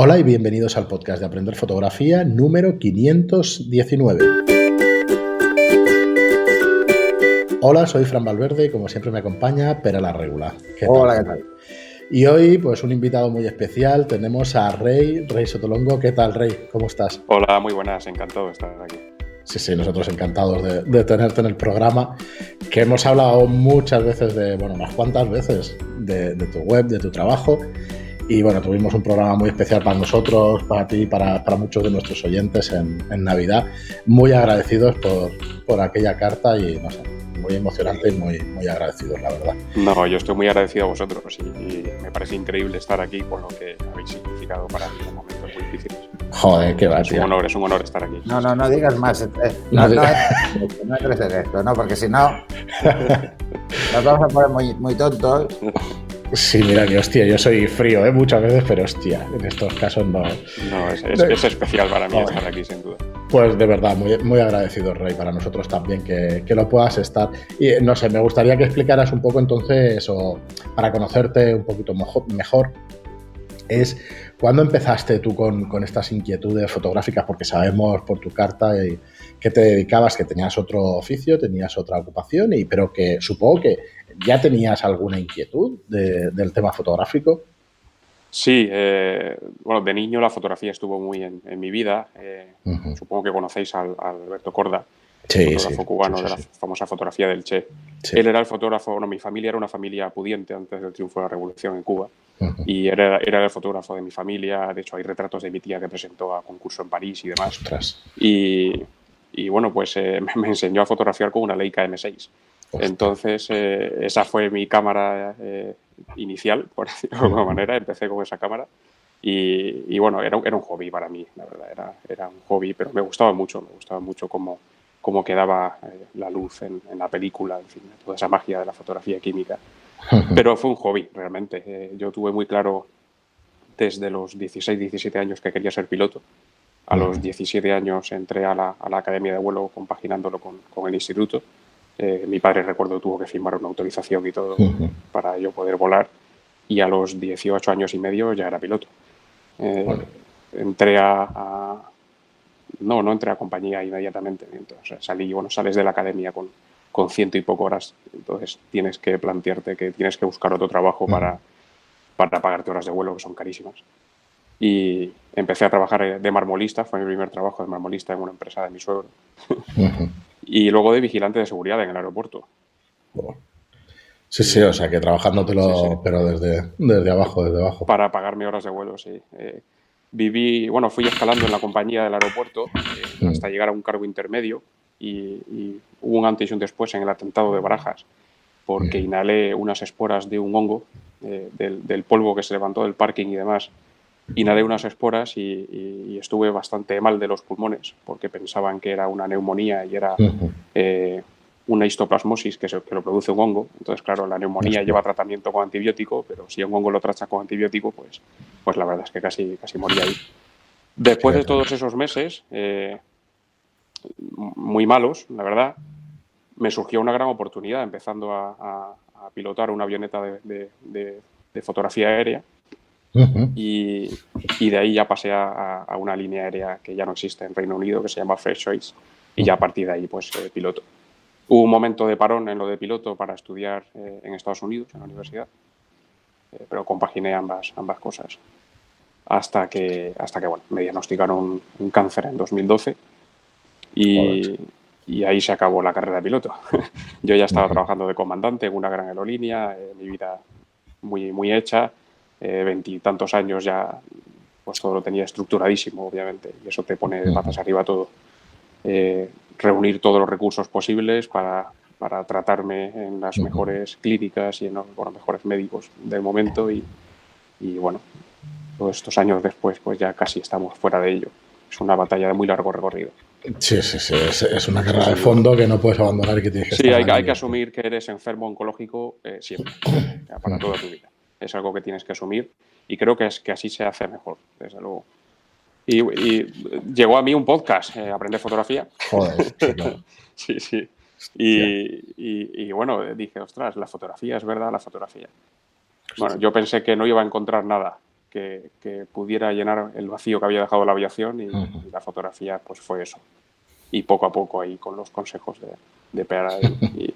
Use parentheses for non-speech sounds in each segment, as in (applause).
Hola y bienvenidos al podcast de Aprender Fotografía número 519. Hola, soy Fran Valverde y como siempre me acompaña Pera la Regula. Hola, ¿qué tal? Y hoy, pues un invitado muy especial, tenemos a Rey, Rey Sotolongo. ¿Qué tal, Rey? ¿Cómo estás? Hola, muy buenas, encantado de estar aquí. Sí, sí, nosotros encantados de, tenerte en el programa, que hemos hablado muchas veces de, bueno, unas cuantas veces de, de tu web, de tu trabajo y bueno, tuvimos un programa muy especial para nosotros, para ti, para, para muchos de nuestros oyentes en, en Navidad. Muy agradecidos por, por, aquella carta y no sé, muy emocionante y muy, muy agradecidos, la verdad. No, yo estoy muy agradecido a vosotros y, me parece increíble estar aquí con lo que habéis significado para mí en momentos muy difíciles. Joder, qué va, Es un honor, es un honor estar aquí. No, no, no digas más. Eh, no, no, no, no entres en esto, ¿no? Porque si no, (laughs) nos vamos a poner muy, muy tontos (laughs) Sí, mira que hostia, yo soy frío ¿eh? muchas veces, pero hostia, en estos casos no. No, es, es, es especial para mí estar aquí, sin duda. Pues de verdad, muy, muy agradecido, Rey, para nosotros también que, que, lo puedas estar. Y no sé, me gustaría que explicaras un poco entonces, o para conocerte un poquito mejor, es cuándo empezaste tú con, con estas inquietudes fotográficas, porque sabemos por tu carta y, que te dedicabas, que tenías otro oficio, tenías otra ocupación, y, pero que supongo que ya tenías alguna inquietud de, del tema fotográfico. Sí, eh, bueno, de niño la fotografía estuvo muy en, en mi vida. Eh, uh -huh. Supongo que conocéis al, a Alberto Corda, sí, fotógrafo sí, cubano sí, de la famosa fotografía del Che. Él era el fotógrafo, bueno, mi familia era una familia pudiente antes del triunfo de la revolución en Cuba. Uh -huh. Y era, era, el fotógrafo de mi familia. De hecho, hay retratos de mi tía que presentó a concurso en París y demás. Ostras. Y, y bueno, pues eh, (laughs) me enseñó a fotografiar con una Leica M6. Entonces, eh, esa fue mi cámara eh, inicial, por (laughs) decirlo de alguna manera. Empecé con esa cámara. Y, y bueno, era, era, un hobby para mí, la verdad. Era, era, un hobby, pero me gustaba mucho. Me gustaba mucho cómo, cómo quedaba eh, la luz en, en, la película, en fin, toda esa magia de la fotografía química. (laughs) Pero fue un hobby, realmente. Yo tuve muy claro desde los 16, 17 años que quería ser piloto. A los 17 años entré a la, a la academia de vuelo compaginándolo con, con el instituto. Eh, mi padre, recuerdo, tuvo que firmar una autorización y todo uh -huh. para yo poder volar. Y a los 18 años y medio ya era piloto. Eh, bueno. Entré a, a, No, no entré a compañía inmediatamente. Entonces salí, bueno, sales de la academia con, con ciento y poco horas. Entonces tienes que plantearte que tienes que buscar otro trabajo uh -huh. para, para pagarte horas de vuelo, que son carísimas. Y empecé a trabajar de marmolista, fue mi primer trabajo de marmolista en una empresa de mi suegro. Uh -huh. Y luego de vigilante de seguridad en el aeropuerto. Sí, sí, o sea que trabajándotelo, sí, sí. pero desde, desde abajo, desde abajo. Para pagarme horas de vuelo, sí. Eh, viví, bueno, fui escalando en la compañía del aeropuerto eh, mm. hasta llegar a un cargo intermedio y, y, hubo un antes y un después en el atentado de Barajas porque mm. inhalé unas esporas de un hongo, eh, del, del, polvo que se levantó del parking y demás. Inhalé unas esporas y, y, y, estuve bastante mal de los pulmones porque pensaban que era una neumonía y era uh -huh. eh, una histoplasmosis que, se, que, lo produce un hongo. Entonces, claro, la neumonía lleva tratamiento con antibiótico, pero si un hongo lo trata con antibiótico, pues, pues la verdad es que casi, casi moría ahí. Después de todos esos meses, eh, muy malos, la verdad, me surgió una gran oportunidad empezando a, a, a pilotar una avioneta de, de, de, de fotografía aérea. Uh -huh. y, y, de ahí ya pasé a, a, una línea aérea que ya no existe en Reino Unido, que se llama Fresh Choice, y ya a partir de ahí, pues, eh, piloto. Hubo un momento de parón en lo de piloto para estudiar eh, en Estados Unidos, en la universidad, eh, pero compaginé ambas, ambas cosas. Hasta que, hasta que bueno, me diagnosticaron un, cáncer en 2012 y, y, ahí se acabó la carrera de piloto. (laughs) Yo ya estaba uh -huh. trabajando de comandante en una gran aerolínea, eh, mi vida muy, muy hecha, veintitantos años ya pues todo lo tenía estructuradísimo, obviamente, y eso te pone de patas arriba todo. Eh, reunir todos los recursos posibles para, para tratarme en las mejores clínicas y en los bueno, mejores médicos del momento y, y, bueno, todos estos años después pues ya casi estamos fuera de ello. Es una batalla de muy largo recorrido. Sí, sí, sí, es, es una carrera de fondo que no puedes abandonar y que tienes que Sí, hay, hay que asumir que eres enfermo oncológico eh, siempre, (coughs) para toda tu vida. Es algo que tienes que asumir y creo que es que así se hace mejor, desde luego. Y, y, llegó a mí un podcast, eh, Aprender Fotografía. Joder, sí, (laughs) claro. sí, sí. Y, y, y, bueno, dije, ostras, la fotografía, es verdad, la fotografía. Bueno, yo pensé que no iba a encontrar nada que, pudiera llenar el vacío que había dejado la aviación y, la fotografía pues fue eso. Y poco a poco ahí con los consejos de, de Pera (laughs) y,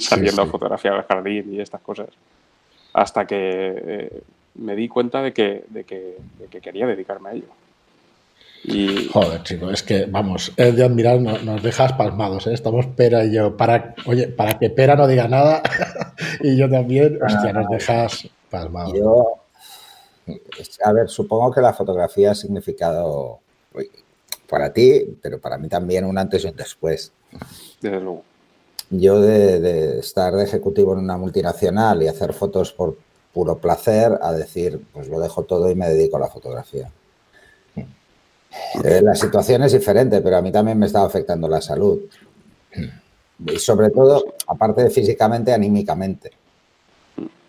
saliendo a fotografiar el jardín y estas cosas, hasta que eh, me di cuenta de que, de que, quería dedicarme a ello. Y... Joder, chico, es que, vamos, es de admirar, nos, dejas pasmados, ¿eh? Estamos Pera y yo, para, oye, para que Pera no diga nada, (laughs) y yo también, hostia, nos dejas pasmados. Yo, a ver, supongo que la fotografía ha significado para ti, pero para mí también un antes y un después. Desde luego. Yo de, estar de ejecutivo en una multinacional y hacer fotos por puro placer a decir, pues lo dejo todo y me dedico a la fotografía. Eh, la situación es diferente, pero a mí también me estaba afectando la salud. Y sobre todo, aparte de físicamente, anímicamente.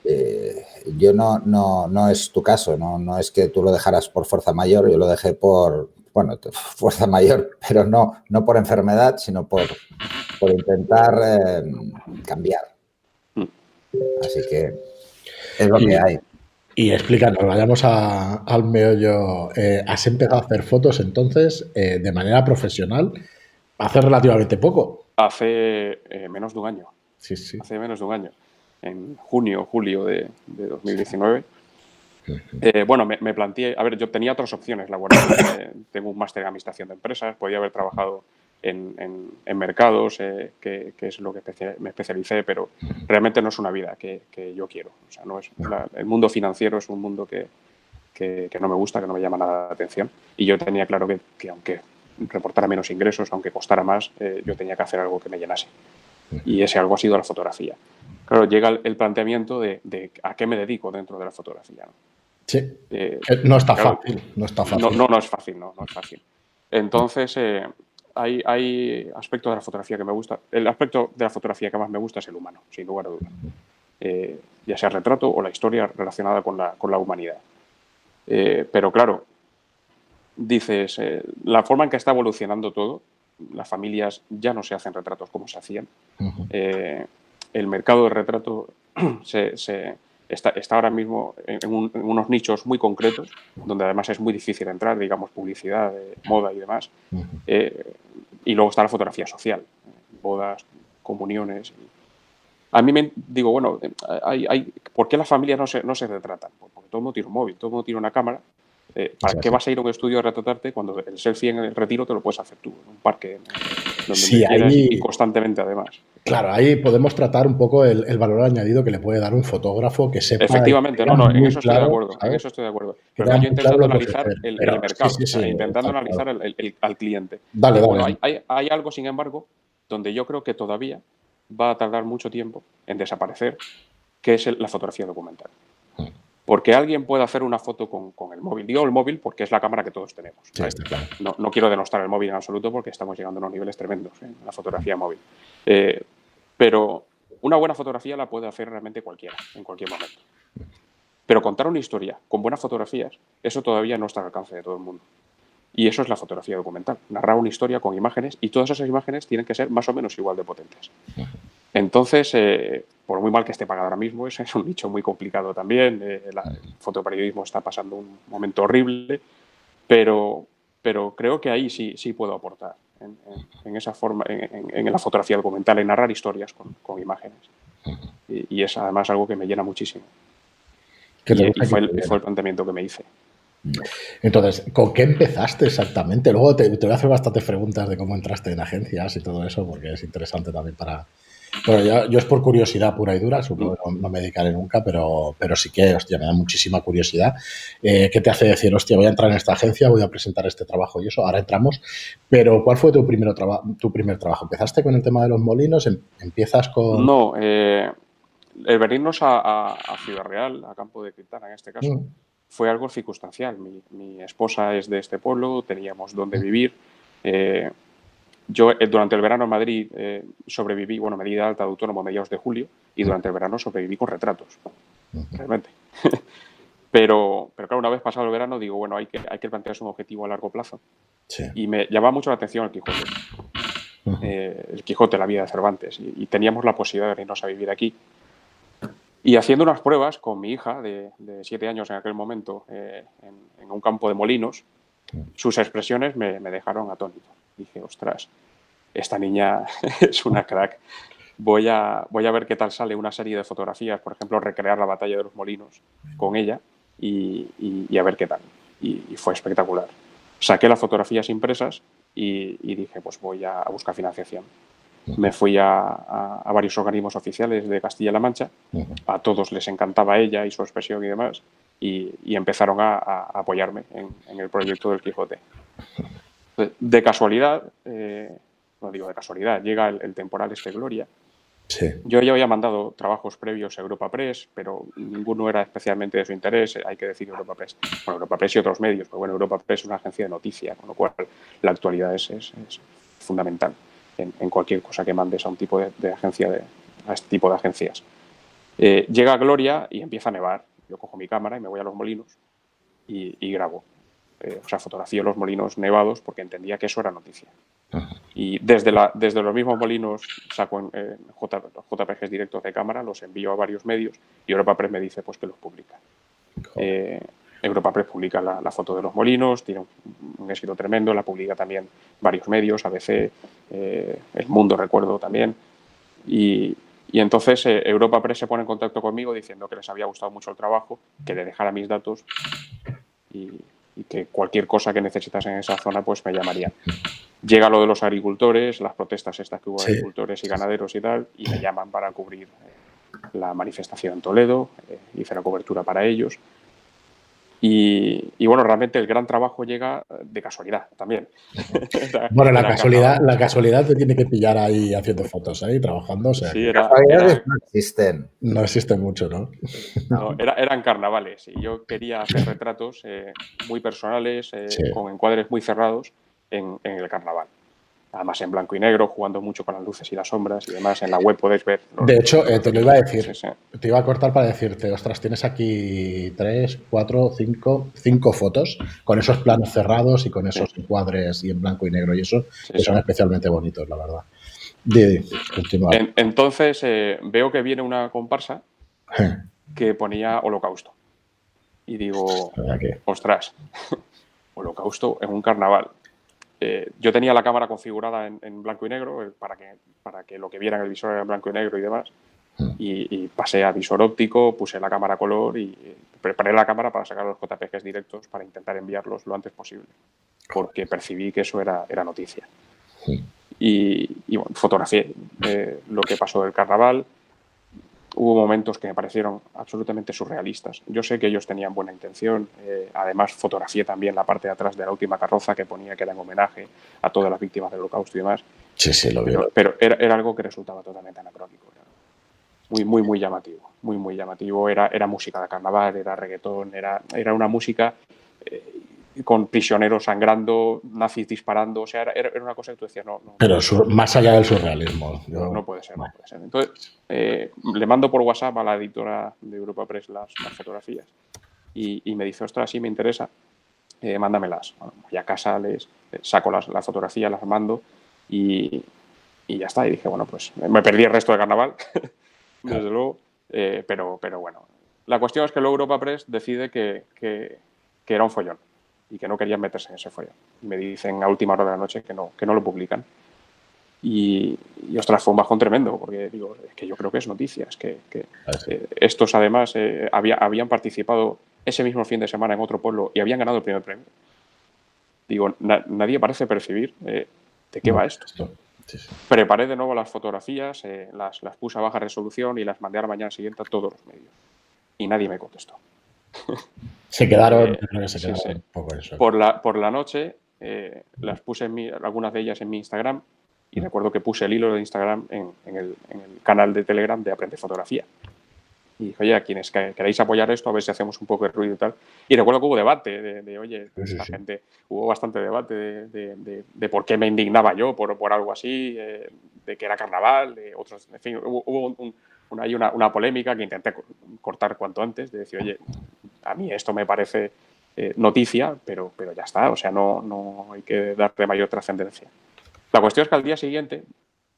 Eh, yo no, no, no es tu caso, no, no es que tú lo dejaras por fuerza mayor, yo lo dejé por, bueno, fuerza mayor, (laughs) pero no, no por enfermedad, sino por, por intentar eh, cambiar. Mm. Así que es lo que hay. Y explícanos, vayamos al meollo. Eh, ¿Has empezado a hacer fotos entonces eh, de manera profesional hace relativamente poco? Hace menos de un año. Sí, sí. Hace menos de un año. En junio, julio de, de 2019 eh, bueno, me, planteé, a ver, yo tenía otras opciones laborales. (coughs) Eh, tengo un máster en administración de empresas, podía haber trabajado en, mercados, eh, que, es lo que me especialicé, pero realmente no es una vida que, yo quiero. O sea, no es el mundo financiero es un mundo que, no me gusta, que no me llama nada la atención. Y yo tenía claro que, aunque reportara menos ingresos, aunque costara más, yo tenía que hacer algo que me llenase. Y ese algo ha sido la fotografía. Claro, llega el, planteamiento de, a qué me dedico dentro de la fotografía. Sí. Eh, no está fácil. No está fácil. No, no, es fácil, no, no es fácil. Entonces, eh, hay, hay, aspectos de la fotografía que me gusta. El aspecto de la fotografía que más me gusta es el humano, sin lugar a dudas. Eh, ya sea el retrato o la historia relacionada con la, con la humanidad. pero claro, dices, la forma en que está evolucionando todo, las familias ya no se hacen retratos como se hacían. el mercado de retrato (clears throat) se, está, ahora mismo en, unos nichos muy concretos, donde además es muy difícil entrar, digamos, publicidad, moda y demás. Eh, y luego está la fotografía social, bodas, comuniones. A mí me digo, bueno, hay, hay, ¿por qué las familias no se, no se retratan? Pues porque todo el mundo tiene un móvil, todo el mundo tiene una cámara eh, ¿Para qué vas a ir a un estudio a retratarte cuando el selfie en el retiro te lo puedes hacer tú, en un parque donde quieras y constantemente además? Claro, ahí podemos tratar un poco el, valor añadido que le puede dar un fotógrafo que sepa. Efectivamente, no, no, en eso estoy de acuerdo. En eso estoy de acuerdo. Pero yo intentando analizar el, mercado, intentando analizar al cliente. Dale, dale. hay, hay algo, sin embargo, donde yo creo que todavía va a tardar mucho tiempo en desaparecer, que es la fotografía documental. Porque alguien puede hacer una foto con, el móvil. Digo el móvil porque es la cámara que todos tenemos. no, quiero denostar el móvil en absoluto porque estamos llegando a unos niveles tremendos en la fotografía móvil. Eh, pero una buena fotografía la puede hacer realmente cualquiera, en cualquier momento. Pero contar una historia con buenas fotografías, eso todavía no está al alcance de todo el mundo. Y eso es la fotografía documental. Narrar una historia con imágenes y todas esas imágenes tienen que ser más o menos igual de potentes. Entonces, eh, por muy mal que esté pagado ahora mismo, ese (laughs) es un nicho muy complicado también. Eh, el fotoperiodismo está pasando un momento horrible, pero, pero creo que ahí sí, sí puedo aportar en, esa forma, en, la fotografía documental, en narrar historias con, imágenes. Y, es además algo que me llena muchísimo. Y, fue, el, fue el planteamiento que me hice. Entonces, ¿con qué empezaste exactamente? Luego te, te, voy a hacer bastantes preguntas de cómo entraste en agencias y todo eso, porque es interesante también para, bueno, yo, es por curiosidad pura y dura, supongo que no, me dedicaré nunca, pero, pero sí que, hostia, me da muchísima curiosidad. Eh, ¿Qué te hace decir, hostia, voy a entrar en esta agencia, voy a presentar este trabajo y eso? Ahora entramos. Pero, ¿cuál fue tu, primero tu primer trabajo? ¿Empezaste con el tema de los molinos? ¿Em-, ¿Empiezas con...? No, eh, el venirnos a, Ciudad Real, a Campo de Quintana en este caso, mm. fue algo circunstancial. Mi, esposa es de este pueblo, teníamos dónde mm. vivir. Eh, yo eh, durante el verano en Madrid eh, sobreviví, bueno, me di de alta de autónomo a mediados de julio y durante el verano sobreviví con retratos, realmente. (laughs) pero, pero claro, una vez pasado el verano digo, bueno, hay que, hay que plantearse un objetivo a largo plazo. Y me llamaba mucho la atención el Quijote. Eh, el Quijote, la vida de Cervantes. Y, teníamos la posibilidad de irnos a vivir aquí. Y haciendo unas pruebas con mi hija de, siete años en aquel momento eh, en, un campo de molinos, sus expresiones me, dejaron atónito. Dije, ostras, esta niña (laughs) es una crack. Voy a, voy a ver qué tal sale una serie de fotografías, por ejemplo, recrear la batalla de los molinos con ella y, a ver qué tal. Y, fue espectacular. Saqué las fotografías impresas y, dije, pues voy a buscar financiación me fui a, varios organismos oficiales de Castilla-La Mancha, a todos les encantaba ella y su expresión y demás, y, empezaron a, apoyarme en, el proyecto del Quijote. De, casualidad, eh, no digo de casualidad, llega el, temporal este Gloria. Yo ya había mandado trabajos previos a Europa Press, pero ninguno era especialmente de su interés, hay que decir Europa Press. Bueno, Europa Press y otros medios, pero bueno, Europa Press es una agencia de noticias, con lo cual la actualidad es fundamental en, cualquier cosa que mandes a un tipo de, agencia, de, a este tipo de agencias. Eh, llega Gloria y empieza a nevar. Yo cojo mi cámara y me voy a los molinos y, grabo. Eh, o sea, fotografío los molinos nevados porque entendía que eso era noticia. Y desde, la, desde los mismos molinos saco en, eh, JPGs directos de cámara, los envío a varios medios y Europa Press me dice pues que los publica. Europa Press publica la, foto de los molinos, tiene un, éxito tremendo, la publica también varios medios, ABC, eh, El Mundo, recuerdo también. Y, entonces eh, Europa Press se pone en contacto conmigo diciendo que les había gustado mucho el trabajo, que le dejara mis datos y, que cualquier cosa que necesitasen en esa zona pues me llamarían. Llega lo de los agricultores, las protestas estas que hubo agricultores y ganaderos y tal, y me llaman para cubrir eh, la manifestación en Toledo, hice la cobertura para ellos. Y, bueno, realmente el gran trabajo llega de casualidad también. (laughs) bueno, la casualidad, la casualidad te tiene que pillar ahí haciendo fotos, ahí trabajando. sí, casualidades no existen. No existen mucho, ¿no? no eran carnavales y yo quería hacer retratos eh, muy personales, eh, con encuadres muy cerrados en el carnaval además en blanco y negro, jugando mucho con las luces y las sombras y demás. En la web podéis ver. De hecho, eh, te lo iba a decir. Te iba a cortar para decirte, ostras, tienes aquí tres, cuatro, cinco, cinco fotos con esos planos cerrados y con esos encuadres y en blanco y negro y eso, que son especialmente bonitos, la verdad. De, entonces, eh, veo que viene una comparsa que ponía holocausto. Y digo, ostras, (laughs) holocausto en un carnaval eh, yo tenía la cámara configurada en, blanco y negro eh, para, que, para que lo que vieran el visor era en blanco y negro y demás. Hmm. Y, pasé a visor óptico, puse la cámara a color y preparé la cámara para sacar los JPGs directos para intentar enviarlos lo antes posible, porque percibí que eso era, era noticia. Y, y bueno, fotografié eh, lo que pasó del carnaval, hubo momentos que me parecieron absolutamente surrealistas. Yo sé que ellos tenían buena intención, eh, además fotografié también la parte de atrás de la última carroza que ponía que era en homenaje a todas las víctimas del holocausto y demás. Sí, sí, lo veo. Pero, era, algo que resultaba totalmente anacrónico. Muy, muy, muy llamativo. Muy, muy llamativo. Era, era música de carnaval, era reggaetón, era, era una música eh, con prisioneros sangrando, nazis disparando, o sea, era, una cosa que tú decías, no. no Pero más allá del surrealismo. No, puede ser, no puede ser. Entonces, eh, le mando por WhatsApp a la editora de Europa Press las, fotografías y, me dice, ostras, sí, me interesa, eh, mándamelas. voy a casa, les, saco las, fotografías, las mando y, ya está. Y dije, bueno, pues me perdí el resto de carnaval, (laughs) desde luego, eh, pero, pero bueno. La cuestión es que luego Europa Press decide que, que era un follón y que no querían meterse en ese follón. Y me dicen a última hora de la noche que no, que no lo publican. Y, y, ostras, fue un bajón tremendo, porque digo, es que yo creo que es noticia, es que, ah, eh, estos además eh, había, habían participado ese mismo fin de semana en otro pueblo y habían ganado el primer premio. Digo, nadie parece percibir eh, de qué va esto. Preparé de nuevo las fotografías, las, las puse a baja resolución y las mandé a la mañana siguiente a todos los medios. Y nadie me contestó. Se quedaron, Por, la, por la noche eh, las puse en algunas de ellas en mi Instagram y recuerdo que puse el hilo de Instagram en, el, canal de Telegram de Aprende Fotografía. Y dije, oye, a quienes queráis apoyar esto, a ver si hacemos un poco de ruido y tal. Y recuerdo que hubo debate de, oye, la gente, hubo bastante debate de, de, por qué me indignaba yo por, por algo así, eh, de que era carnaval, de otros, en fin, hubo, un, hay una, una, polémica que intenté cortar cuanto antes, de decir, oye, a mí esto me parece eh, noticia, pero, pero ya está, o sea, no, no hay que darle mayor trascendencia. La cuestión es que al día siguiente,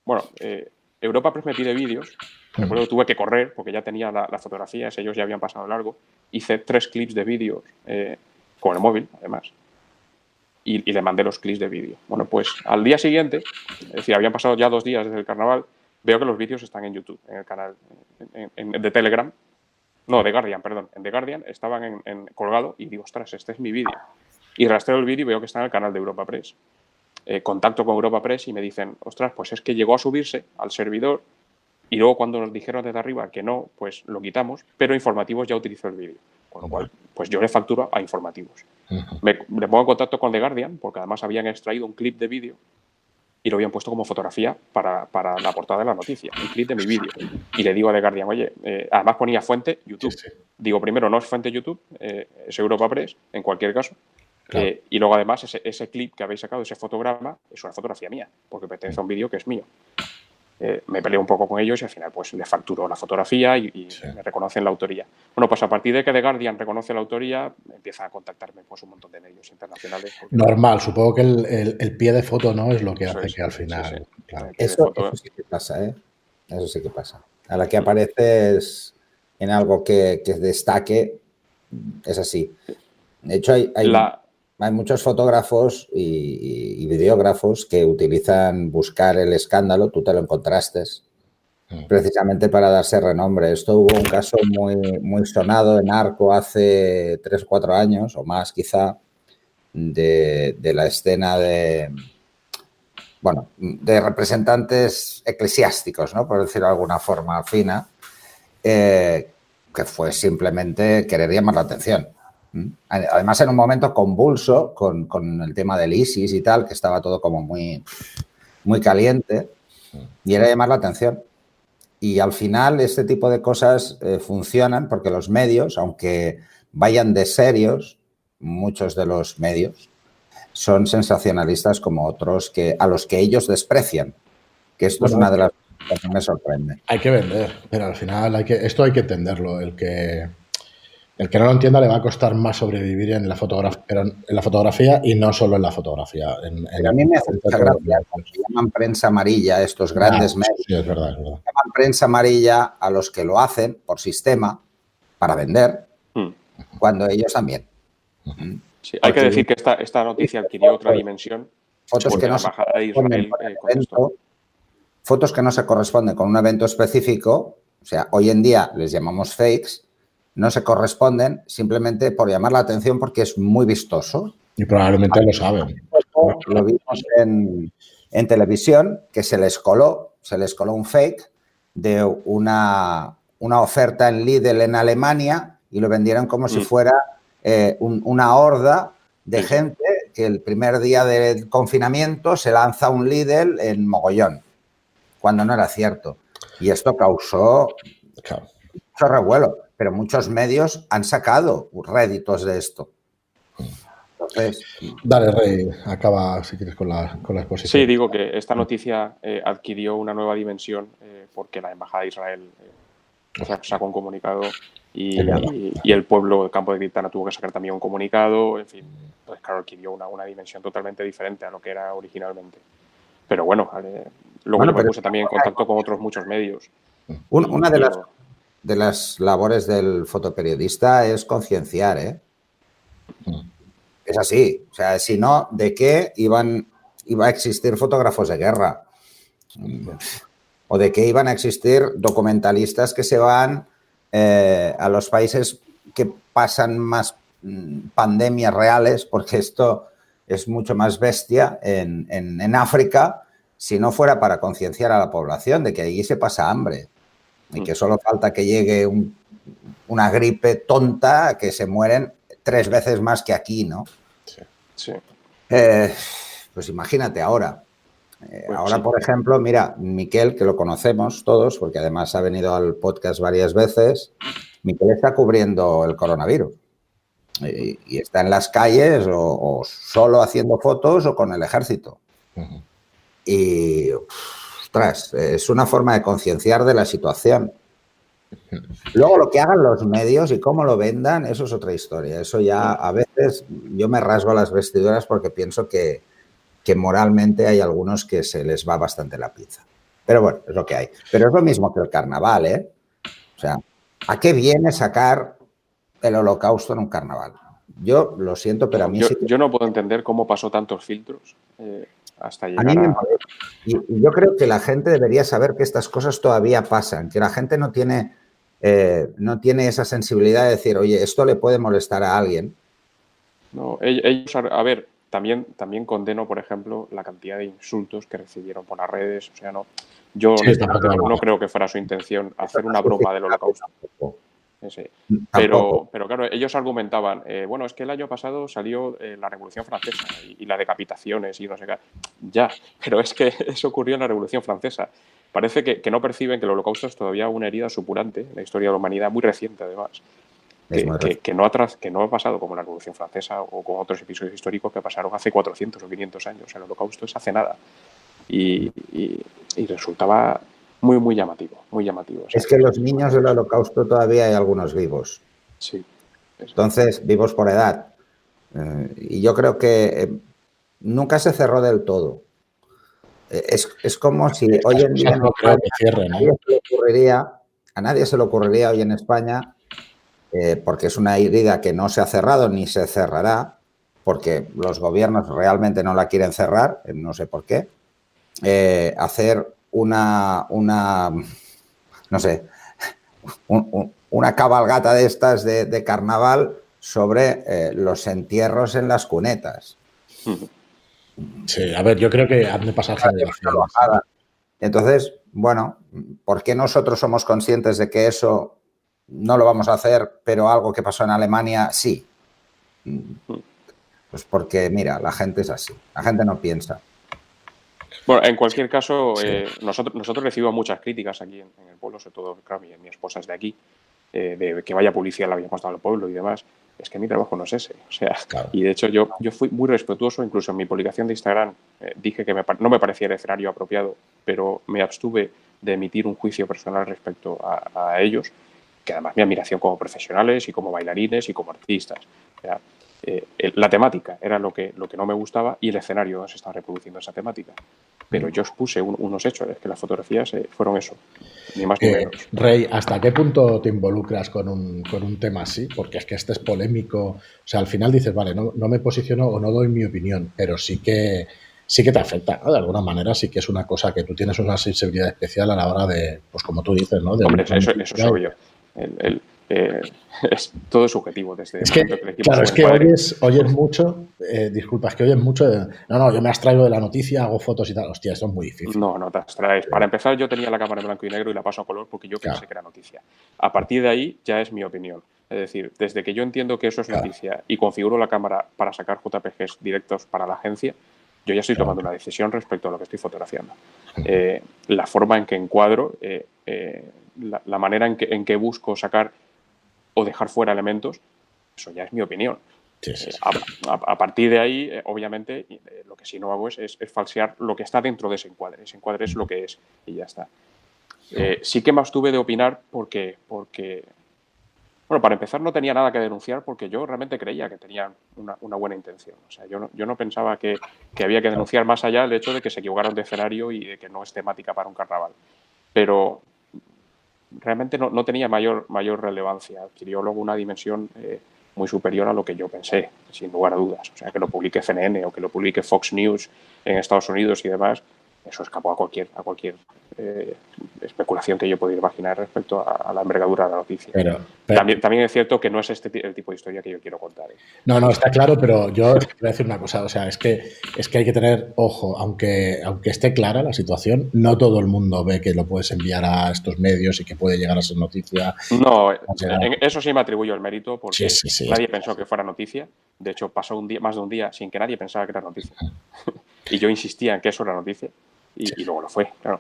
bueno, eh, Europa Press me pide vídeos Recuerdo tuve que correr porque ya tenía la, la fotografía, ellos ya habían pasado largo. Hice tres clips de vídeos eh, con el móvil, además. Y, le mandé los clips de vídeo. Bueno, pues al día siguiente, es decir, habían pasado ya dos días desde el carnaval, veo que los vídeos están en YouTube, en el canal de Telegram. No, de Guardian, perdón. En The Guardian estaban en, en colgado y digo, ostras, este es mi vídeo. Y rastreo el vídeo y veo que está en el canal de Europa Press. Eh, contacto con Europa Press y me dicen, ostras, pues es que llegó a subirse al servidor y luego cuando nos dijeron desde arriba que no, pues lo quitamos, pero informativos ya utilizó el vídeo. Con lo cual, pues yo le facturo a informativos. Uh -huh. me, me, pongo en contacto con The Guardian, porque además habían extraído un clip de vídeo y lo habían puesto como fotografía para, para la portada de la noticia, un clip de mi vídeo. Y le digo a The Guardian, oye, eh, además ponía fuente YouTube. Sí, sí. Digo, primero, no es fuente YouTube, eh, es Europa Press, en cualquier caso. Claro. Eh, y luego, además, ese, ese, clip que habéis sacado, ese fotograma, es una fotografía mía, porque pertenece a un vídeo que es mío. Eh, me peleé un poco con ellos y al final pues les facturó la fotografía y, y sí. me reconocen la autoría. Bueno, pues a partir de que The Guardian reconoce la autoría, empieza a contactarme pues un montón de medios internacionales. Normal, supongo que el, el, el, pie de foto no es lo que eso hace es, que al final... Sí, sí. Claro. Eso, eso, sí que pasa, ¿eh? Eso sí que pasa. A la que apareces en algo que, que destaque, es así. De hecho, hay, hay, la hay muchos fotógrafos y, y, videógrafos que utilizan buscar el escándalo, tú te lo encontraste, mm. precisamente para darse renombre. Esto hubo un caso muy, muy sonado en Arco hace tres o cuatro años, o más quizá, de, de, la escena de, bueno, de representantes eclesiásticos, ¿no? por decirlo de alguna forma fina, eh, que fue simplemente querer llamar la atención. Además, en un momento convulso con, con, el tema del ISIS y tal, que estaba todo como muy, muy caliente, y era llamar la atención. Y al final, este tipo de cosas eh, funcionan porque los medios, aunque vayan de serios, muchos de los medios son sensacionalistas como otros que, a los que ellos desprecian. Que esto bueno, es una de las cosas que me sorprende. Hay que vender, pero al final hay que, esto hay que entenderlo. El que el que no lo entienda le va a costar más sobrevivir en la fotografía, en la fotografía y no solo en la fotografía. En, en a mí me hace mucha gracia llaman prensa amarilla estos grandes ah, medios. Sí, es verdad, es verdad. Llaman prensa amarilla a los que lo hacen por sistema para vender, mm. cuando ellos también. Mm. Sí, hay que decir que esta, esta noticia adquirió otra dimensión. Fotos que no se Israel, eh, evento, fotos que no se corresponden con un evento específico, o sea, hoy en día les llamamos fakes, no se corresponden simplemente por llamar la atención porque es muy vistoso. Y probablemente lo saben. Lo vimos en, en, televisión, que se les coló, se les coló un fake de una, una oferta en Lidl en Alemania y lo vendieron como mm. si fuera eh, un, una horda de gente que el primer día del confinamiento se lanza un Lidl en mogollón, cuando no era cierto. Y esto causó claro. mucho revuelo pero muchos medios han sacado réditos de esto. Entonces, Dale, Rey, acaba si quieres con la, con la exposición. Sí, digo que esta noticia eh, adquirió una nueva dimensión eh, porque la Embajada de Israel eh, sacó un comunicado y, y, y, el pueblo del campo de Criptana tuvo que sacar también un comunicado. En fin, pues claro, adquirió una, una dimensión totalmente diferente a lo que era originalmente. Pero bueno, vale, luego bueno, me puse también en contacto con otros muchos medios. Una de las de las labores del fotoperiodista es concienciar, ¿eh? Es así. O sea, si no, ¿de qué iban, iba a existir fotógrafos de guerra? ¿O de qué iban a existir documentalistas que se van eh, a los países que pasan más mm, pandemias reales? Porque esto es mucho más bestia en, en, en África si no fuera para concienciar a la población de que allí se pasa hambre y que solo falta que llegue un, una gripe tonta que se mueren tres veces más que aquí, ¿no? Sí. sí. Eh, pues imagínate ahora. Eh, pues ahora, sí. por ejemplo, mira, Miquel, que lo conocemos todos, porque además ha venido al podcast varias veces, Miquel está cubriendo el coronavirus. Y, y está en las calles o, o, solo haciendo fotos o con el ejército. Uh -huh. Y es una forma de concienciar de la situación. Luego lo que hagan los medios y cómo lo vendan, eso es otra historia. Eso ya a veces yo me rasgo las vestiduras porque pienso que, que moralmente hay algunos que se les va bastante la pizza. Pero bueno, es lo que hay. Pero es lo mismo que el carnaval, ¿eh? O sea, ¿a qué viene sacar el holocausto en un carnaval? Yo lo siento, pero a mí yo, sí yo no puedo entender cómo pasó tantos filtros eh, hasta llegar A mí me a... parece. Y, y yo creo que la gente debería saber que estas cosas todavía pasan, que la gente no tiene, eh, no tiene esa sensibilidad de decir, oye, esto le puede molestar a alguien. No, ell- ellos, a ver, también, también condeno, por ejemplo, la cantidad de insultos que recibieron por las redes. O sea, no, yo Sí, no, gusta. creo que fuera su intención hacer una broma del holocausto. Tampoco. Pero, pero claro, ellos argumentaban, eh, bueno, es que el año pasado salió eh, la Revolución Francesa y, y la decapitaciones y no sé qué. Ya, (laughs) pero es que eso ocurrió en la Revolución Francesa. Parece que, que no perciben que el holocausto es todavía una herida supurante en la historia de la humanidad, muy reciente además, que, que- que no ha tras- que no ha pasado como la Revolución Francesa o con otros episodios históricos que pasaron hace 400 o 500 años. El holocausto es hace nada. Y, y- y resultaba muy, muy llamativo, muy llamativo. O sea, Es que los niños del holocausto todavía hay algunos vivos. Sí. Es- Entonces, vivos por edad. Eh, y yo creo que eh, nunca se cerró del todo. Eh, es, es como si hoy en día no creo nadie se le ocurriría, a nadie se le ocurriría hoy en España, eh, porque es una herida que no se ha cerrado ni se cerrará, porque los gobiernos realmente no la quieren cerrar, no sé por qué, eh, hacer una, una, no sé, un- un- una cabalgata de estas de, de carnaval sobre eh, los entierros en las cunetas. Sí, a ver, yo creo que han de pasar generaciones. Bajada. Entonces, bueno, ¿por qué nosotros somos conscientes de que eso no lo vamos a hacer, pero algo que pasó en Alemania sí? Pues porque, mira, la gente es así, la gente no piensa. Bueno, en cualquier caso, Sí. eh, nosotros, nosotros recibimos muchas críticas aquí en, en el pueblo, sobre todo, claro, mi, mi esposa es de aquí, eh, de que vaya publicidad la habíamos dado al pueblo y demás. Es que mi trabajo no es ese. O sea, Claro. y de hecho yo, yo fui muy respetuoso, incluso en mi publicación de Instagram eh, dije que me no me parecía el escenario apropiado, pero me abstuve de emitir un juicio personal respecto a, a ellos, que además mi admiración como profesionales y como bailarines y como artistas. O sea, eh, el- la temática era lo que, lo que no me gustaba y el escenario donde se estaba reproduciendo esa temática. Pero yo expuse un- unos hechos, es que las fotografías eh, fueron eso, ni más ni Eh, menos. Rey, ¿hasta qué punto te involucras con un, con un tema así? Porque es que este es polémico. O sea, al final dices, vale, no, no me posiciono o no doy mi opinión, pero sí que sí que te afecta, ¿no? De alguna manera sí que es una cosa que tú tienes una sensibilidad especial a la hora de, pues como tú dices, ¿no? De Hombre, eso, eso es obvio. El- el, eh, (laughs) es todo subjetivo desde Es el que, momento que el equipo claro, es que oyes, oyes mucho, eh, disculpa, es que oyes mucho de, no, no, yo me abstraigo de la noticia, hago fotos y tal. Hostia, esto es muy difícil. No, no te abstraes. Para empezar, yo tenía la cámara en blanco y negro y la paso a color porque yo Claro. pensé que era noticia. A partir de ahí ya es mi opinión. Es decir, desde que yo entiendo que eso es Claro. noticia y configuro la cámara para sacar JPGs directos para la agencia, yo ya estoy tomando una decisión respecto a lo que estoy fotografiando. Eh, la forma en que encuadro, eh, eh, la, la manera en que, en que busco sacar o dejar fuera elementos, eso ya es mi opinión. Sí, sí, sí. A, a- a partir de ahí, eh, obviamente, eh, lo que sí no hago es, es- es falsear lo que está dentro de ese encuadre. Ese encuadre es lo que es y ya está. Eh, sí que me abstuve de opinar porque, porque, bueno, para empezar no tenía nada que denunciar porque yo realmente creía que tenían una, una buena intención. O sea, yo no, yo no pensaba que, que había que denunciar más allá el hecho de que se equivocaron de escenario y de que no es temática para un carnaval. Pero realmente no, no tenía mayor, mayor relevancia. Adquirió luego una dimensión eh, muy superior a lo que yo pensé, sin lugar a dudas. O sea, que lo publique CNN o que lo publique Fox News en Estados Unidos y demás, eso escapó a cualquier, a cualquier eh, especulación que yo pudiera imaginar respecto a, a la envergadura de la noticia. Pero, pero- También, también es cierto que no es este el tipo de historia que yo quiero contar. ¿eh? no, no, está claro, pero yo te voy a decir una cosa, o sea, es que, es que hay que tener ojo, aunque, aunque esté clara la situación, no todo el mundo ve que lo puedes enviar a estos medios y que puede llegar a ser noticia. No, en eso sí me atribuyo el mérito porque Sí, sí, sí. nadie pensó que fuera noticia. De hecho, pasó un día, más de un día sin que nadie pensara que era noticia. (laughs) y yo insistía en que eso era noticia y, y luego lo fue, claro.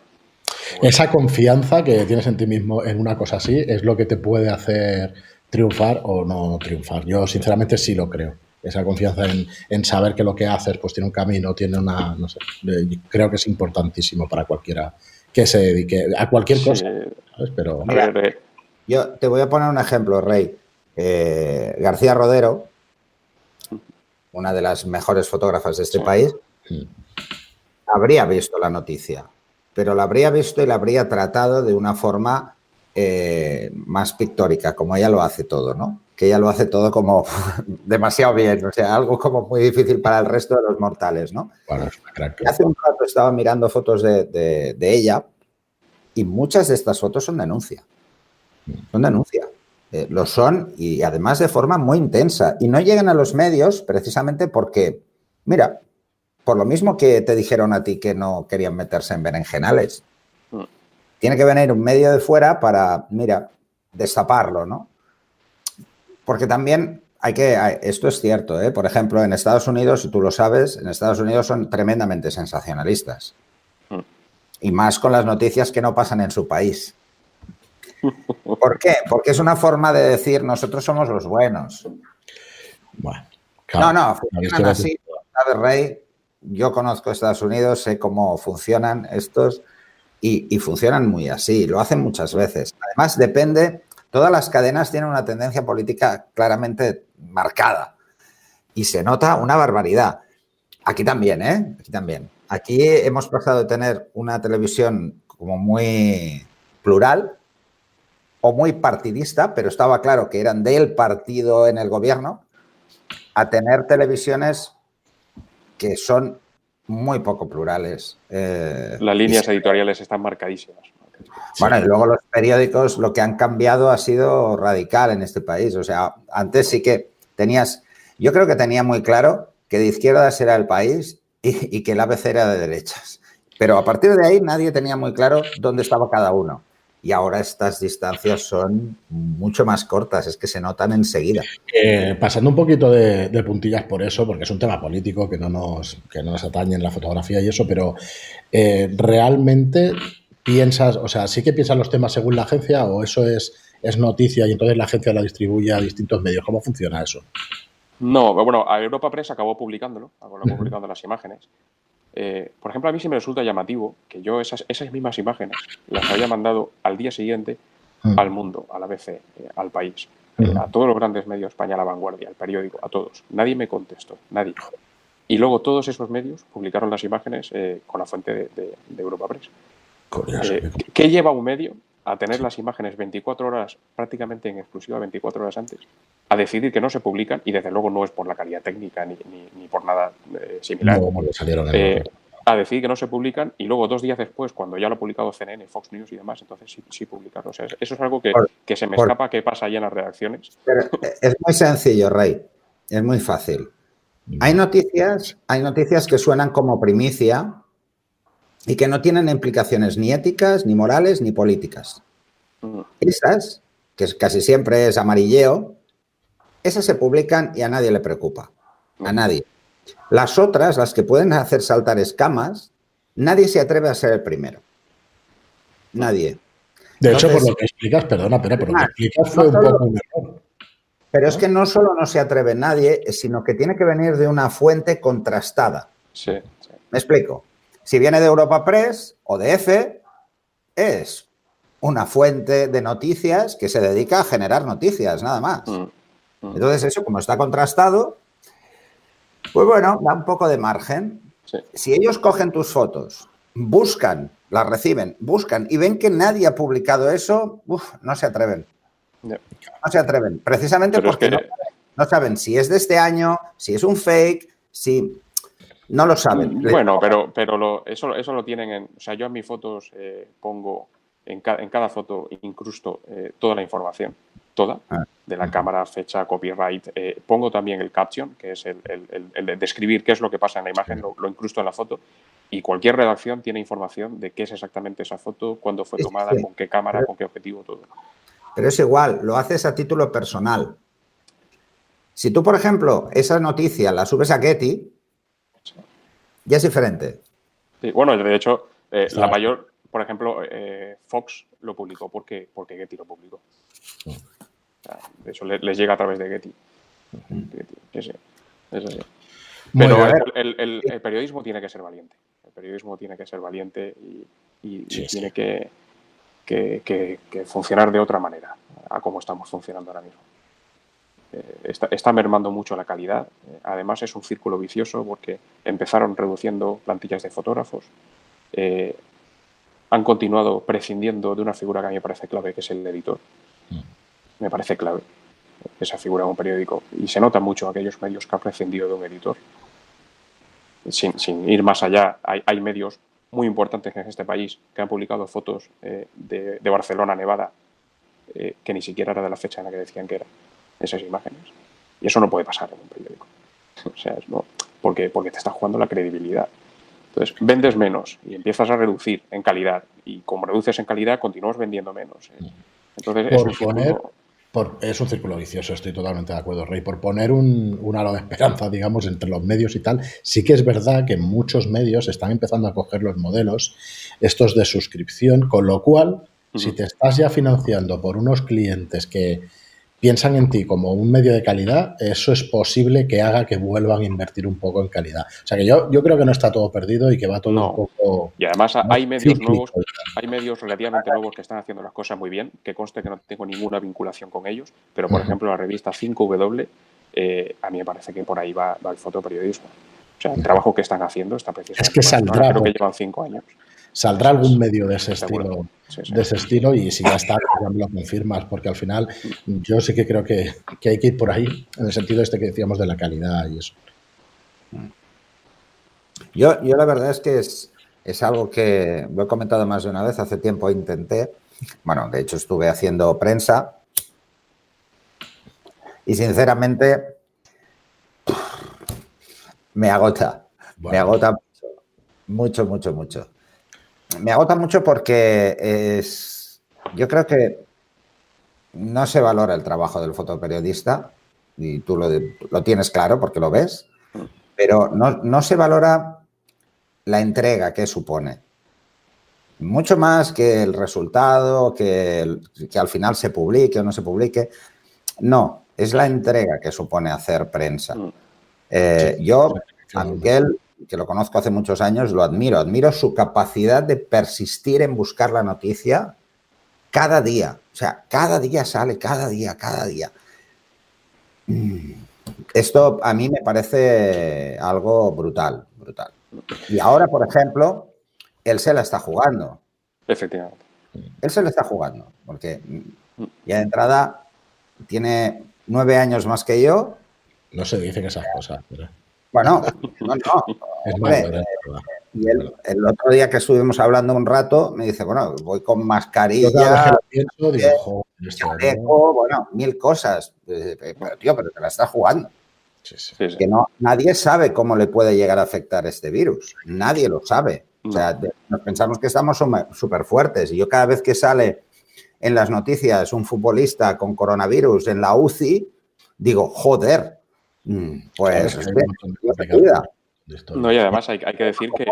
Esa confianza que tienes en ti mismo en una cosa así es lo que te puede hacer triunfar o no triunfar. Yo sinceramente sí lo creo. Esa confianza en, en saber que lo que haces pues tiene un camino, tiene una, no sé, eh, creo que es importantísimo para cualquiera que se dedique a cualquier Sí, cosa, ¿sabes? Pero a ver, eh, Yo te voy a poner un ejemplo, Rey. Eh, García Rodero, una de las mejores fotógrafas de este Sí. país, Mm. Habría visto la noticia. pero la habría visto y la habría tratado de una forma eh, más pictórica, como ella lo hace todo, ¿no? Que ella lo hace todo como (laughs) demasiado bien, o sea, algo como muy difícil para el resto de los mortales, ¿no? Hace un rato estaba mirando fotos de, ella y muchas de estas fotos son denuncia. Son denuncia. Eh, lo son y además de forma muy intensa. Y no llegan a los medios precisamente porque, mira, por lo mismo que te dijeron a ti que no querían meterse en berenjenales. Mm. Tiene que venir un medio de fuera para, mira, destaparlo, ¿no? Porque también hay que, esto es cierto, ¿eh? por ejemplo, en Estados Unidos, si tú lo sabes, en Estados Unidos son tremendamente sensacionalistas. Mm. Y más con las noticias que no pasan en su país. (laughs) ¿Por qué? Porque es una forma de decir nosotros somos los buenos. Bueno, no, no, funcionan así, ¿sabes, Rey? Yo conozco Estados Unidos, sé cómo funcionan estos y, funcionan muy así, lo hacen muchas veces. Además, depende, todas las cadenas tienen una tendencia política claramente marcada y se nota una barbaridad. Aquí también, ¿eh? Aquí también. Aquí hemos pasado de tener una televisión como muy plural o muy partidista, pero estaba claro que eran del partido en el gobierno, a tener televisiones que son muy poco plurales. Eh, Las líneas editoriales están marcadísimas. Bueno, y luego los periódicos lo que han cambiado ha sido radical en este país. O sea, antes sí que tenías, yo creo que tenía muy claro que de izquierdas era el país y, y que el ABC era de derechas. Pero a partir de ahí nadie tenía muy claro dónde estaba cada uno y ahora estas distancias son mucho más cortas, es que se notan enseguida. Eh, pasando un poquito de, puntillas por eso, porque es un tema político que no nos, que no nos atañe en la fotografía y eso, pero eh, realmente piensas, o sea, sí que piensan los temas según la agencia o eso es, es noticia y entonces la agencia la distribuye a distintos medios. ¿Cómo funciona eso? No, bueno, a Europa Press acabó publicándolo, acabó publicando las imágenes. Eh, por ejemplo, a mí sí me resulta llamativo que yo esas, esas mismas imágenes las había mandado al día siguiente mm. al mundo, a la ABC, eh, al país, eh, mm. a todos los grandes medios, España La Vanguardia, al periódico, a todos. Nadie me contestó, nadie. Y luego todos esos medios publicaron las imágenes con la fuente de, Europa Press. ¿Qué lleva un medio a tener las imágenes 24 horas, prácticamente en exclusiva 24 horas antes, a decidir que no se publican, y desde luego no es por la calidad técnica ni, ni, por nada eh, similar, eh, a decir que no se publican y luego dos días después, cuando ya lo ha publicado CNN, Fox News y demás, entonces sí, sí publicarlo. O sea, eso es algo que, que se me escapa que pasa ahí en las redacciones. es muy sencillo, Rey. Es muy fácil. Hay noticias, hay noticias que suenan como primicia y que no tienen implicaciones ni éticas, ni morales, ni políticas. Mm. Esas, que casi siempre es amarilleo, esas se publican y a nadie le preocupa. A mm. nadie. Las otras, las que pueden hacer saltar escamas, nadie se atreve a ser el primero. Nadie. De hecho, por lo que explicas, perdona, pero por lo que explicas fue un poco un error. Pero es que no solo no se atreve nadie, sino que tiene que venir de una fuente contrastada. Sí, sí. ¿Me explico? Si viene de Europa Press o de EFE, es una fuente de noticias que se dedica a generar noticias, nada más. Mm, mm. Entonces, eso, como está contrastado, pues bueno, da un poco de margen. Si ellos cogen tus fotos, buscan, las reciben, buscan y ven que nadie ha publicado eso, no se atreven. No se atreven, precisamente porque no, saben si es de este año, si es un fake, si no lo saben. Mm, bueno, pero, pero eso, eso lo tienen en. O sea, yo en mis fotos eh, pongo en, en, cada foto incrusto eh, toda la información, toda, ah. de la cámara, fecha, copyright. Eh, pongo también el caption, que es el, de describir qué es lo que pasa en la imagen, lo, incrusto en la foto. Y cualquier redacción tiene información de qué es exactamente esa foto, cuándo fue tomada, con qué cámara, con qué objetivo, todo. Pero es igual, lo haces a título personal. Si tú, por ejemplo, esa noticia la subes a Getty, ya es diferente. Sí, bueno, de hecho, eh, la mayor, por ejemplo, eh, Fox lo publicó porque, porque Getty lo publicó. de eso les, llega a través de Getty. Sí, Pero el, periodismo tiene que ser valiente. El periodismo tiene que ser valiente y, tiene que, que, funcionar de otra manera a como estamos funcionando ahora mismo. Eh, está, mermando mucho la calidad. Eh, además es un círculo vicioso porque empezaron reduciendo plantillas de fotógrafos. Eh, han continuado prescindiendo de una figura que a mí me parece clave, que es el editor. Mm. Me parece clave esa figura en un periódico. Y se nota mucho aquellos medios que han prescindido de un editor. Sin, ir más allá, hay, medios muy importantes en este país que han publicado fotos eh, de, Barcelona, Nevada, eh, que ni siquiera era de la fecha en la que decían que eran esas imágenes. Y eso no puede pasar en un periódico. o sea, no, porque, porque te está jugando la credibilidad. Entonces, vendes menos y empiezas a reducir en calidad. Y como reduces en calidad, continúas vendiendo menos. ¿eh? Entonces, es un, círculo, es un círculo vicioso, estoy totalmente de acuerdo, Rey. Por poner un, un, halo de esperanza, digamos, entre los medios y tal, sí que es verdad que muchos medios están empezando a coger los modelos, estos de suscripción, con lo cual, si te estás ya financiando por unos clientes que piensan en ti como un medio de calidad, eso es posible que haga que vuelvan a invertir un poco en calidad. O sea que yo, yo creo que no está todo perdido y que va todo un poco. Y además hay medios nuevos, hay medios relativamente nuevos que están haciendo las cosas muy bien, que conste que no tengo ninguna vinculación con ellos, pero por ejemplo la revista 5W, eh, a mí me parece que por ahí va, el fotoperiodismo. O sea, el trabajo que están haciendo está precisamente. Es que saldrá. Creo que llevan cinco años. Saldrá algún medio de ese estilo, de ese estilo y si ya está, ya me lo confirmas, porque al final yo sí que creo que, hay que ir por ahí, en el sentido este que decíamos de la calidad y eso. Yo, yo la verdad es que es, es algo que lo he comentado más de una vez, hace tiempo intenté, bueno, de hecho estuve haciendo prensa y sinceramente me agota, me agota mucho, mucho, mucho me agota mucho porque es, yo creo que no se valora el trabajo del fotoperiodista y tú lo, tienes claro porque lo ves, pero no, se valora la entrega que supone. Mucho más que el resultado, que, que al final se publique o no se publique. No, es la entrega que supone hacer prensa. Mm. Eh, yo, a Miguel, que lo conozco hace muchos años, lo admiro. Admiro su capacidad de persistir en buscar la noticia cada día. O sea, cada día sale, cada día, cada día. Mm. Esto a mí me parece algo brutal, brutal. Y ahora, por ejemplo, él se la está jugando. Efectivamente. Él se la está jugando, porque ya de entrada tiene nueve años más que yo. No se dicen esas cosas. Pero... Bueno, no, no. (laughs) y el, otro día que estuvimos hablando un rato, me dice, bueno, voy con mascarilla, bueno, mil cosas. Eh, eh, pero, tío, pero te la estás jugando. Que no, nadie sabe cómo le puede llegar a afectar este virus. Nadie lo sabe. O sea, nos pensamos que estamos súper fuertes. Y yo cada vez que sale en las noticias un futbolista con coronavirus en la UCI, digo, joder, Mm, pues no, y además hay, que decir que,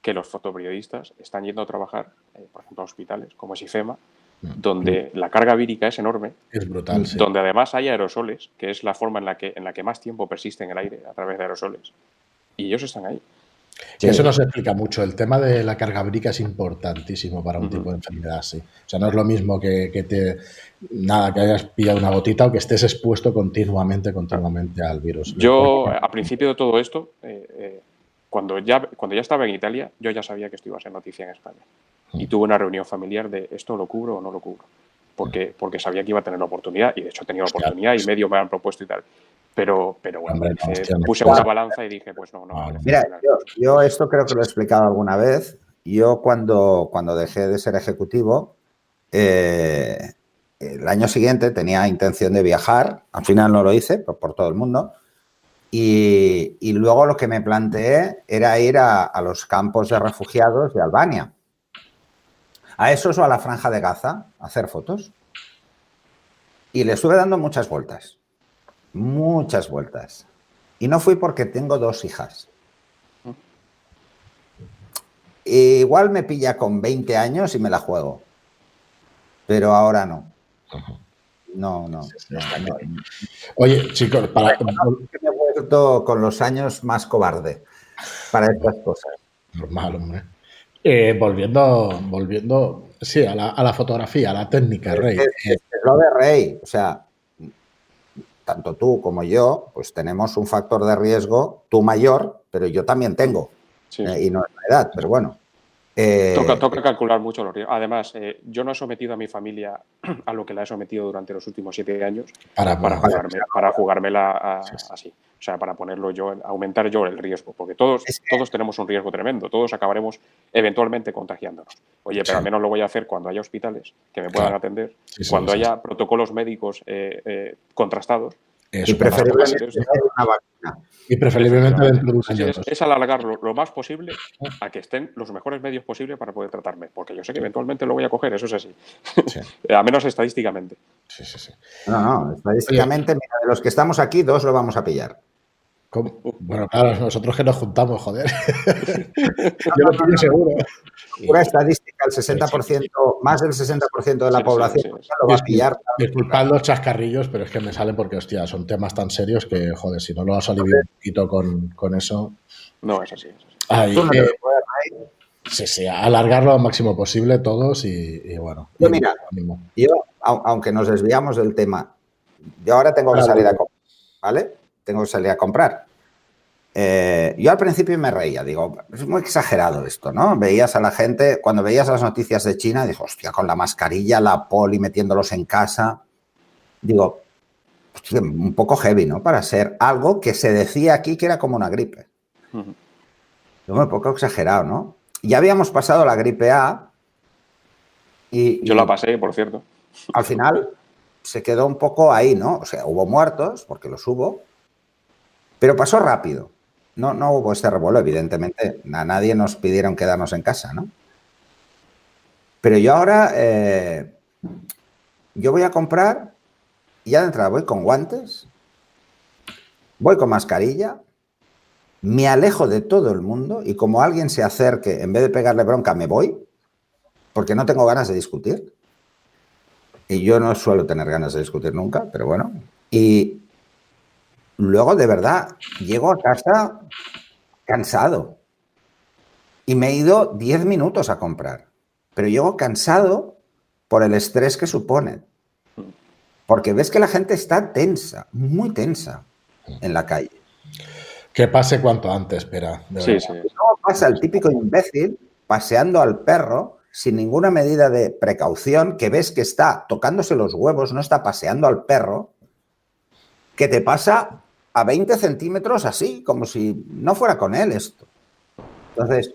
que, los fotoperiodistas están yendo a trabajar, eh, por ejemplo, a hospitales como es IFEMA, mm. donde mm. la carga vírica es enorme. Es brutal, Donde además hay aerosoles, que es la forma en la que, en la que más tiempo persiste en el aire a través de aerosoles. Y ellos están ahí. Eso no se explica mucho. El tema de la carga vírica es importantísimo para un tipo de enfermedad, sí. O sea, no es lo mismo que, que, te nada, que hayas pillado una gotita o que estés expuesto continuamente, continuamente al virus. Yo, a principio de todo esto, eh, eh, cuando, ya, cuando ya estaba en Italia, yo ya sabía que esto iba a ser noticia en España. Y mm. tuve una reunión familiar de esto lo cubro o no lo cubro. Porque, mm. porque sabía que iba a tener la oportunidad y de hecho he tenido la oportunidad y medio me han propuesto y tal. Pero, pero bueno, puse una balanza y dije, pues no, no. Mira, yo, esto creo que lo he explicado alguna vez. Yo cuando, cuando dejé de ser ejecutivo, eh, el año siguiente tenía intención de viajar, al final no lo hice por, todo el mundo, y, luego lo que me planteé era ir a, los campos de refugiados de Albania. A esos o a la franja de Gaza, a hacer fotos. Y le estuve dando muchas vueltas, muchas vueltas. Y no fui porque tengo dos hijas. igual me pilla con 20 años y me la juego. Pero ahora no. No, no, Oye, chicos, para. me he vuelto con los años más cobarde para estas cosas. Normal, hombre. Eh, volviendo, volviendo, sí, a la, fotografía, a la técnica, Rey. Es, lo de Rey, o sea, tanto tú como yo, pues tenemos un factor de riesgo, tú mayor, pero yo también tengo, eh, y no es la edad, pero bueno. Eh, toca, calcular mucho los riesgos. Además, eh, yo no he sometido a mi familia (clears throat) a lo que la he sometido durante los últimos siete años para, para, para jugármela así. O sea, para ponerlo yo, aumentar yo el riesgo. Porque todos, todos tenemos un riesgo tremendo. Todos acabaremos eventualmente contagiándonos. Oye, pero al menos lo voy a hacer cuando haya hospitales que me puedan atender, cuando haya protocolos médicos eh, contrastados y preferiblemente una vacuna. Y preferiblemente dentro de un año. Es, alargarlo lo más posible a que estén los mejores medios posibles para poder tratarme. Porque yo sé que eventualmente lo voy a coger, eso es así. a (laughs) menos estadísticamente. Sí, sí, sí. No, no, estadísticamente, mira, de los que estamos aquí, dos lo vamos a pillar. Bueno, claro, nosotros que nos juntamos, joder. (laughs) Yo lo pillo seguro. Pura estadística, el 60%, más del 60% de la población lo va a pillar. Disculpad los chascarrillos, pero es que me salen porque, hostia, son temas tan serios que, joder, si no lo has aliviado un poquito con, eso. No, es así. sí, sí, alargarlo al máximo posible todos y, bueno. Yo, mira, yo, aunque nos desviamos del tema, yo ahora tengo que salir a comprar, ¿vale? Tengo que salir a comprar. Eh, yo al principio me reía, digo, es muy exagerado esto, ¿no? Veías a la gente, cuando veías las noticias de China, dijo, hostia, con la mascarilla, la poli metiéndolos en casa. Digo, un poco heavy, ¿no? Para ser algo que se decía aquí que era como una gripe. un poco exagerado, ¿no? Ya habíamos pasado la gripe A. Y, Yo la pasé, por cierto. (laughs) Al final se quedó un poco ahí, ¿no? O sea, hubo muertos, porque los hubo, pero pasó rápido. No, no hubo este revuelo, evidentemente. A nadie nos pidieron quedarnos en casa, ¿no? Pero yo ahora, eh, yo voy a comprar y ya de entrada voy con guantes, voy con mascarilla, me alejo de todo el mundo y como alguien se acerque, en vez de pegarle bronca, me voy, porque no tengo ganas de discutir. Y yo no suelo tener ganas de discutir nunca, pero bueno. Y, Luego, de verdad, llego a casa cansado. Y me he ido 10 minutos a comprar. Pero llego cansado por el estrés que supone. Porque ves que la gente está tensa, muy tensa en la calle. Que pase cuanto antes, espera. Sí, sí. No pasa el típico imbécil paseando al perro sin ninguna medida de precaución, que ves que está tocándose los huevos, no está paseando al perro, que te pasa a 20 centímetros así, como si no fuera con él esto. Entonces,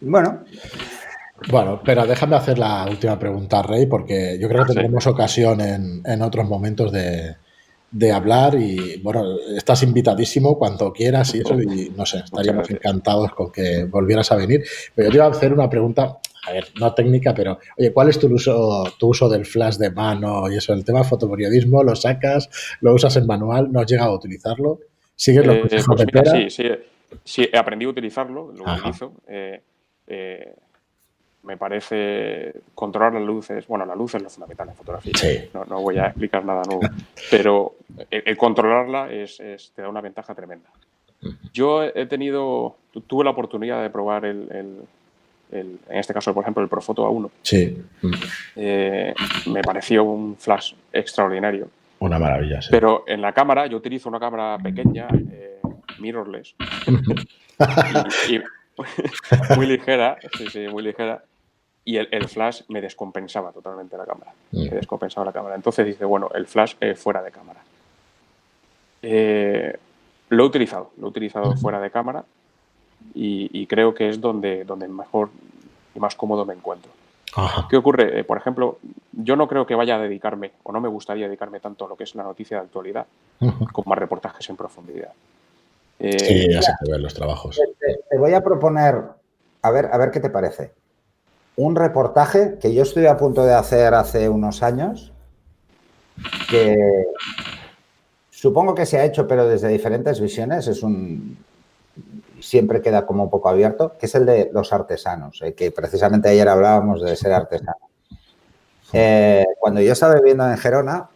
bueno. Bueno, pero déjame hacer la última pregunta, Rey, porque yo creo que tendremos ocasión en, otros momentos de, hablar y, bueno, estás invitadísimo cuando quieras y eso, y no sé, estaríamos encantados con que volvieras a venir. Pero yo te iba a hacer una pregunta a ver, no técnica, pero, oye, ¿cuál es tu uso, tu uso del flash de mano y eso? El tema fotoperiodismo, lo sacas, lo usas en manual, no has llegado a utilizarlo, sigues los eh, pues Sí, sí, sí, he aprendido a utilizarlo, lo utilizo. Eh, eh, me parece controlar las luces. Bueno, la luz es lo fundamental en fotografía. No, voy a explicar nada nuevo. Pero el, controlarla es, te da una ventaja tremenda. Yo he tenido, tuve la oportunidad de probar el, en este caso, por ejemplo, el Profoto A1. Sí. Eh, me pareció un flash extraordinario. Una maravilla, sí. Pero en la cámara, yo utilizo una cámara pequeña, eh, mirrorless, y, (laughs) muy ligera, sí, sí, muy ligera, y el, flash me descompensaba totalmente la cámara. Me mm. descompensaba la cámara. Entonces dice, bueno, el flash fuera de cámara. Eh, lo he utilizado, lo he utilizado fuera de cámara y, creo que es donde, donde mejor y más cómodo me encuentro. ¿Qué ocurre? Eh, por ejemplo, yo no creo que vaya a dedicarme, o no me gustaría dedicarme tanto a lo que es la noticia de actualidad, como a reportajes en profundidad. Eh, sí, ya se te ven los trabajos. Te, voy a proponer, a ver, a ver qué te parece. Un reportaje que yo estoy a punto de hacer hace unos años, que supongo que se ha hecho, pero desde diferentes visiones. Es un, siempre queda como un poco abierto, que es el de los artesanos, eh, que precisamente ayer hablábamos de ser artesano. Eh, cuando yo estaba viviendo en Gerona,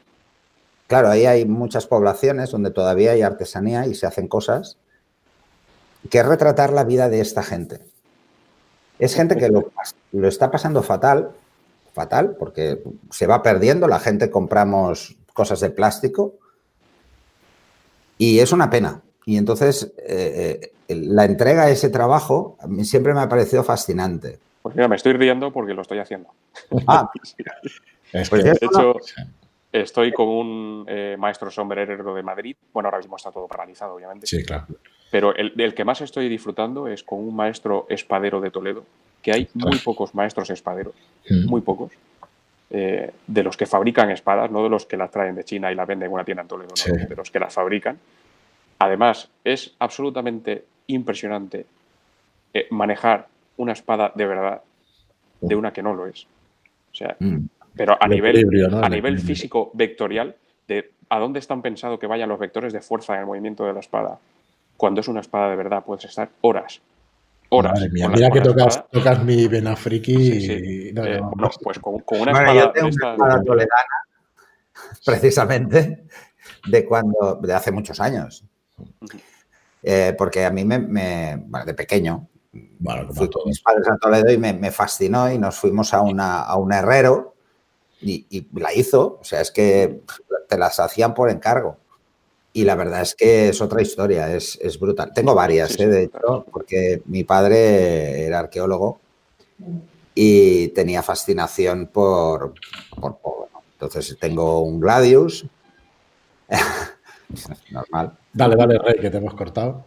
claro, ahí hay muchas poblaciones donde todavía hay artesanía y se hacen cosas, que es retratar la vida de esta gente. Es gente que lo, está pasando fatal, fatal, porque se va perdiendo, la gente compramos cosas de plástico y es una pena, y entonces, eh, la entrega de ese trabajo a mí siempre me ha parecido fascinante. Pues mira, me estoy riendo porque lo estoy haciendo. Ah, (laughs) pues de hecho, estoy con un eh, maestro sombrerero de Madrid. Bueno, ahora mismo está todo paralizado, obviamente. Sí, claro. Pero el, el, que más estoy disfrutando es con un maestro espadero de Toledo, que hay muy pocos maestros espaderos, mm. muy pocos, eh, de los que fabrican espadas, no de los que las traen de China y las venden en una tienda en Toledo, de los que las fabrican. Además, es absolutamente impresionante eh, manejar una espada de verdad de una que no lo es. O sea, mm. pero a nivel, a nivel físico vectorial, de a dónde están pensados que vayan los vectores de fuerza en el movimiento de la espada. Cuando es una espada de verdad, puedes estar horas. Horas. mira que tocas, tocas, mi vena friki. Y... Eh, pues con, una espada. Yo espada toledana, (laughs) precisamente, de cuando. de hace muchos años. Eh, porque a mí me, bueno, de pequeño, fui con mis padres a Toledo y me, fascinó y nos fuimos a, una, a un herrero y, la hizo. O sea, es que te las hacían por encargo. Y la verdad es que es otra historia, es, brutal. Tengo varias, ¿eh? de hecho, porque mi padre era arqueólogo y tenía fascinación por, por Entonces tengo un Gladius, (laughs) normal. Dale, dale, Rey, que te hemos cortado.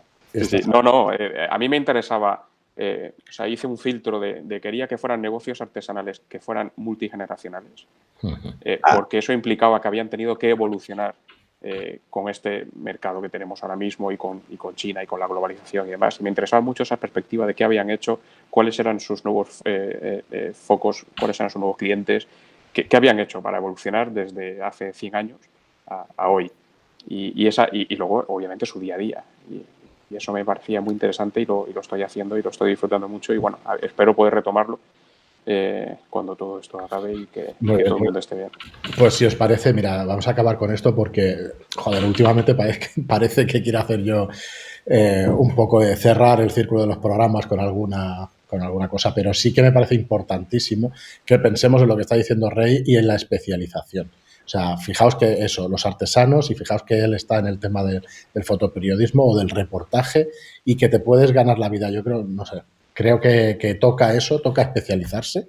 No, no, eh, a mí me interesaba eh, o sea, hice un filtro de, quería que fueran negocios artesanales, que fueran multigeneracionales, eh, ah. porque eso implicaba que habían tenido que evolucionar eh, con este mercado que tenemos ahora mismo y con, y con China y con la globalización y demás. Y me interesaba mucho esa perspectiva de qué habían hecho, cuáles eran sus nuevos focos, cuáles eran sus nuevos clientes, qué, habían hecho para evolucionar desde hace 100 años a, hoy. Y, esa, y, luego, obviamente, su día a día. Y, y eso me parecía muy interesante y lo, y lo estoy haciendo y lo estoy disfrutando mucho y bueno, espero poder retomarlo eh, cuando todo esto acabe y que, todo el mundo esté bien. Pues si os parece, mira, vamos a acabar con esto porque, joder, últimamente (laughs) parece, que quiero hacer yo eh, un poco de cerrar el círculo de los programas con alguna con alguna cosa, pero sí que me parece importantísimo que pensemos en lo que está diciendo Rey y en la especialización. O sea, fijaos que eso, los artesanos, y fijaos que él está en el tema del fotoperiodismo o del reportaje y que te puedes ganar la vida. Yo creo, no sé, creo que, toca eso, toca especializarse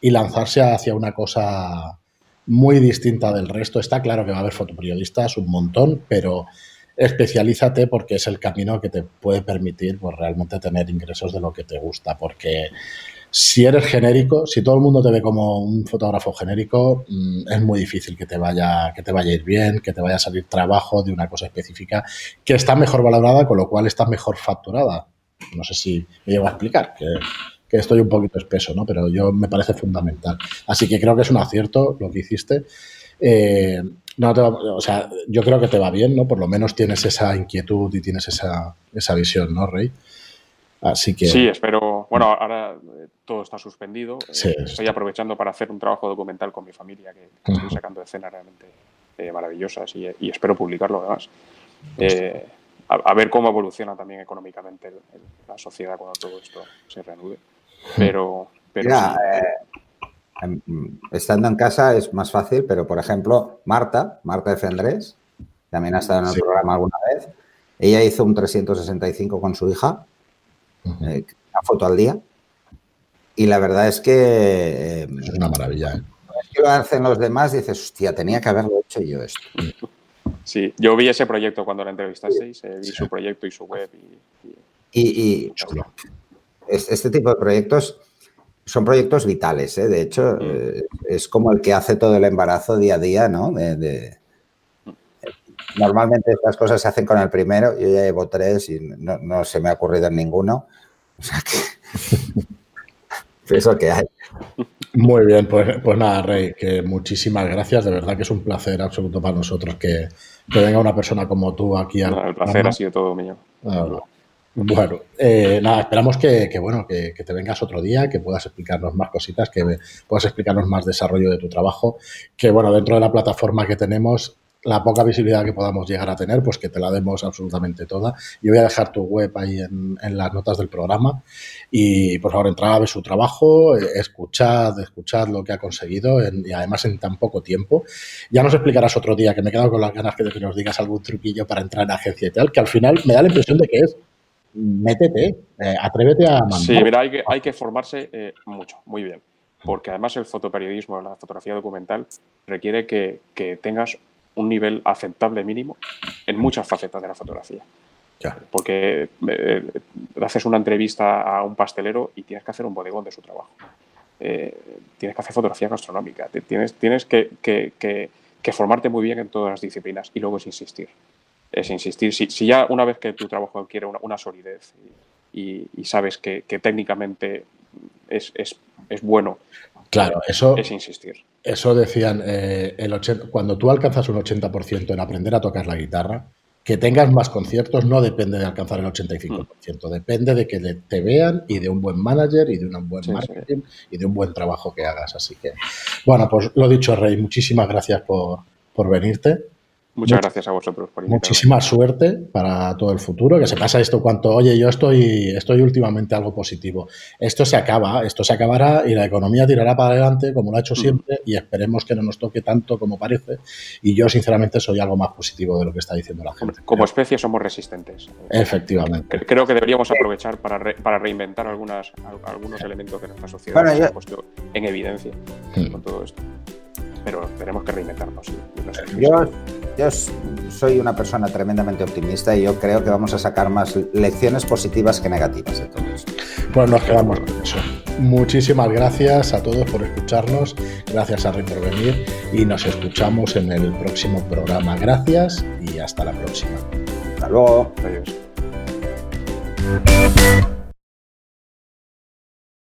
y lanzarse hacia una cosa muy distinta del resto. Está claro que va a haber fotoperiodistas un montón, pero especialízate porque es el camino que te puede permitir pues, realmente tener ingresos de lo que te gusta, porque si eres genérico, si todo el mundo te ve como un fotógrafo genérico, mm, es muy difícil que te vaya, que te vaya a ir bien, que te vaya a salir trabajo de una cosa específica que está mejor valorada, con lo cual está mejor facturada. No sé si me llevo a explicar, que, estoy un poquito espeso, ¿no? Pero yo me parece fundamental. Así que creo que es un acierto lo que hiciste. Eh, no o sea, yo creo que te va bien, ¿no? Por lo menos tienes esa inquietud y tienes esa, esa visión, ¿no, Rey? Así que... Sí, espero. Bueno, ahora eh, todo está suspendido. Eh, estoy aprovechando para hacer un trabajo documental con mi familia que, estoy sacando escenas realmente eh, maravillosas y, espero publicarlo además. A, ver cómo evoluciona también económicamente la sociedad cuando todo esto se reanude. Pero, pero em, estando en casa es más fácil, pero por ejemplo, Marta, Marta de Fendrés, también ha estado en el programa alguna vez. Ella hizo un 365 con su hija una foto al día. Y la verdad es que... Em, es una maravilla. ¿eh? Que lo hacen los demás dices, hostia, tenía que haberlo hecho yo esto. Sí, yo vi ese proyecto cuando la entrevistasteis, eh, vi su proyecto y su web. Y, este tipo de proyectos son proyectos vitales, ¿eh? de hecho, mm. es como el que hace todo el embarazo día a día, ¿no? De, Normalmente estas cosas se hacen con el primero, yo ya llevo tres y no, se me ha ocurrido en ninguno. O sea que (laughs) eso que hay. Muy bien, pues, pues nada, Rey, que muchísimas gracias. De verdad que es un placer absoluto para nosotros que, venga una persona como tú aquí. Al el placer ha sido todo mío. Bueno, eh, nada, esperamos que, bueno, que, que, te vengas otro día, que puedas explicarnos más cositas, que puedas explicarnos más desarrollo de tu trabajo, que bueno, dentro de la plataforma que tenemos la poca visibilidad que podamos llegar a tener, pues que te la demos absolutamente toda. Yo voy a dejar tu web ahí en, las notas del programa y por favor entrad a ver su trabajo, eh, escuchad, escuchad lo que ha conseguido y además en tan poco tiempo. Ya nos explicarás otro día, que me he quedado con las ganas que, que nos digas algún truquillo para entrar en agencia y tal, que al final me da la impresión de que es métete, eh, atrévete a mandar. Sí, mira, hay que, hay que formarse eh, mucho, muy bien. Porque además el fotoperiodismo, la fotografía documental, requiere que tengas un nivel aceptable mínimo en muchas facetas de la fotografía. Porque eh, haces una entrevista a un pastelero y tienes que hacer un bodegón de su trabajo. Eh, tienes que hacer fotografía gastronómica. Tienes, tienes que, que, formarte muy bien en todas las disciplinas y luego es insistir. Es insistir. Si, si ya una vez que tu trabajo adquiere una, solidez y, sabes que, técnicamente es, es, es, bueno, claro, eso, es insistir. Eso decían, eh, el cuando tú alcanzas un 80% en aprender a tocar la guitarra, que tengas más conciertos no depende de alcanzar el 85%, mm. depende de que te vean y de un buen manager y de un buen marketing y de un buen trabajo que hagas. Así que, bueno, pues lo dicho, Rey, muchísimas gracias por, por venirte. Muchas gracias a vosotros por invitarme. Muchísima suerte para todo el futuro, que se pasa esto cuanto, oye, yo estoy, estoy últimamente algo positivo. Esto se acaba, esto se acabará y la economía tirará para adelante como lo ha hecho mm. siempre y esperemos que no nos toque tanto como parece. Y yo, sinceramente, soy algo más positivo de lo que está diciendo la gente. Como especie somos resistentes. Efectivamente. Creo que deberíamos aprovechar para, para reinventar algunas, algunos elementos de nuestra sociedad que se han puesto en evidencia mm. con todo esto pero tenemos que reinventarnos. Yo, yo soy una persona tremendamente optimista y yo creo que vamos a sacar más lecciones positivas que negativas de todo esto. Pues nos quedamos con eso. Muchísimas gracias a todos por escucharnos, gracias a por venir y nos escuchamos en el próximo programa. Gracias y hasta la próxima. Hasta luego. Adiós.